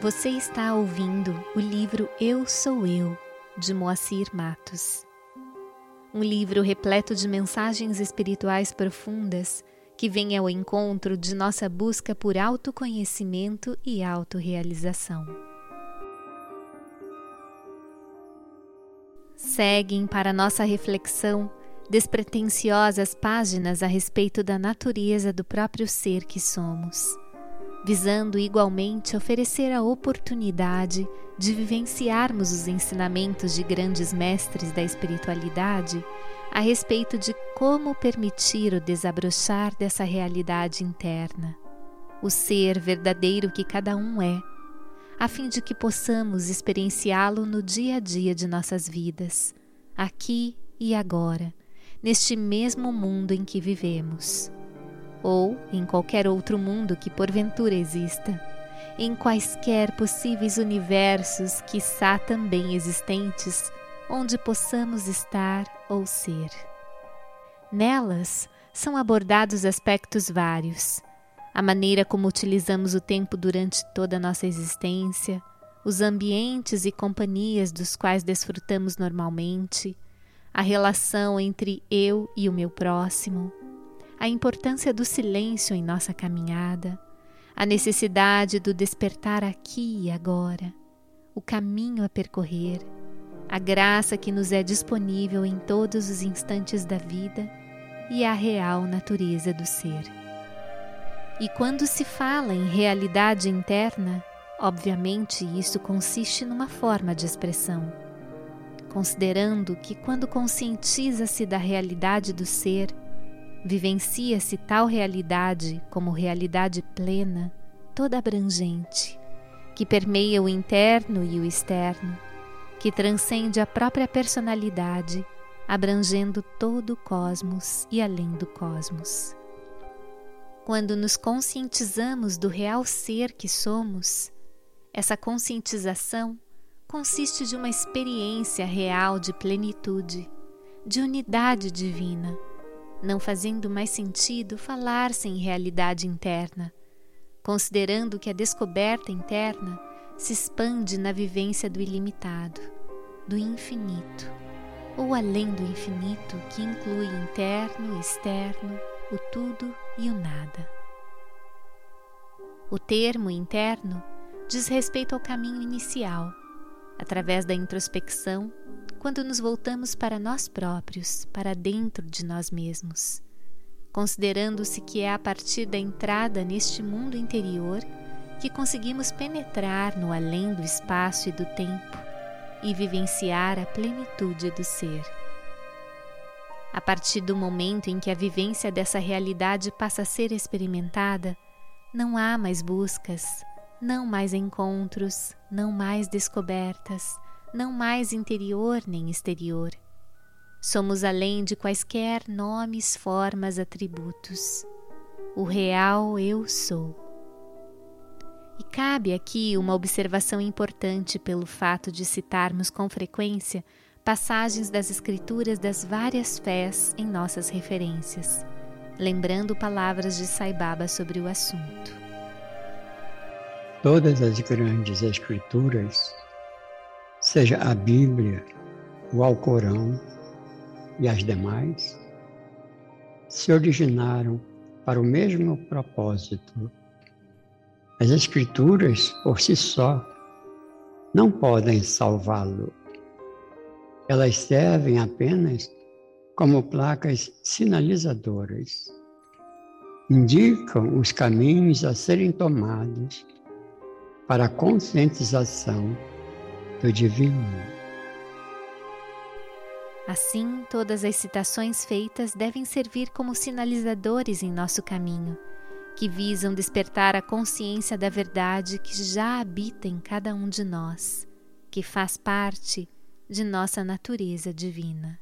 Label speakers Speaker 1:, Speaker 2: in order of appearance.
Speaker 1: Você está ouvindo o livro Eu Sou Eu, de Moacir Matos. Um livro repleto de mensagens espirituais profundas que vem ao encontro de nossa busca por autoconhecimento e autorrealização. Seguem para nossa reflexão despretensiosas páginas a respeito da natureza do próprio ser que somos visando igualmente oferecer a oportunidade de vivenciarmos os ensinamentos de grandes mestres da espiritualidade a respeito de como permitir o desabrochar dessa realidade interna, o ser verdadeiro que cada um é, a fim de que possamos experienciá-lo no dia a dia de nossas vidas, aqui e agora, neste mesmo mundo em que vivemos ou em qualquer outro mundo que porventura exista, em quaisquer possíveis universos, quiçá também existentes, onde possamos estar ou ser. Nelas são abordados aspectos vários, a maneira como utilizamos o tempo durante toda a nossa existência, os ambientes e companhias dos quais desfrutamos normalmente, a relação entre eu e o meu próximo, a importância do silêncio em nossa caminhada, a necessidade do despertar aqui e agora, o caminho a percorrer, a graça que nos é disponível em todos os instantes da vida e a real natureza do ser. E quando se fala em realidade interna, obviamente isso consiste numa forma de expressão. Considerando que, quando conscientiza-se da realidade do ser, Vivencia-se tal realidade como realidade plena, toda abrangente, que permeia o interno e o externo, que transcende a própria personalidade, abrangendo todo o cosmos e além do cosmos. Quando nos conscientizamos do real ser que somos, essa conscientização consiste de uma experiência real de plenitude, de unidade divina não fazendo mais sentido falar-se em realidade interna, considerando que a descoberta interna se expande na vivência do ilimitado, do infinito, ou além do infinito que inclui interno, externo, o tudo e o nada. O termo interno diz respeito ao caminho inicial, através da introspecção quando nos voltamos para nós próprios, para dentro de nós mesmos, considerando-se que é a partir da entrada neste mundo interior que conseguimos penetrar no além do espaço e do tempo e vivenciar a plenitude do ser. A partir do momento em que a vivência dessa realidade passa a ser experimentada, não há mais buscas, não mais encontros, não mais descobertas, não mais interior nem exterior. Somos além de quaisquer nomes, formas, atributos. O real eu sou. E cabe aqui uma observação importante pelo fato de citarmos com frequência passagens das Escrituras das várias fés em nossas referências, lembrando palavras de Sai Baba sobre o assunto.
Speaker 2: Todas as grandes Escrituras seja a Bíblia, o Alcorão e as demais, se originaram para o mesmo propósito. As Escrituras, por si só, não podem salvá-lo. Elas servem apenas como placas sinalizadoras. Indicam os caminhos a serem tomados para a conscientização do divino.
Speaker 1: Assim, todas as citações feitas devem servir como sinalizadores em nosso caminho, que visam despertar a consciência da verdade que já habita em cada um de nós, que faz parte de nossa natureza divina.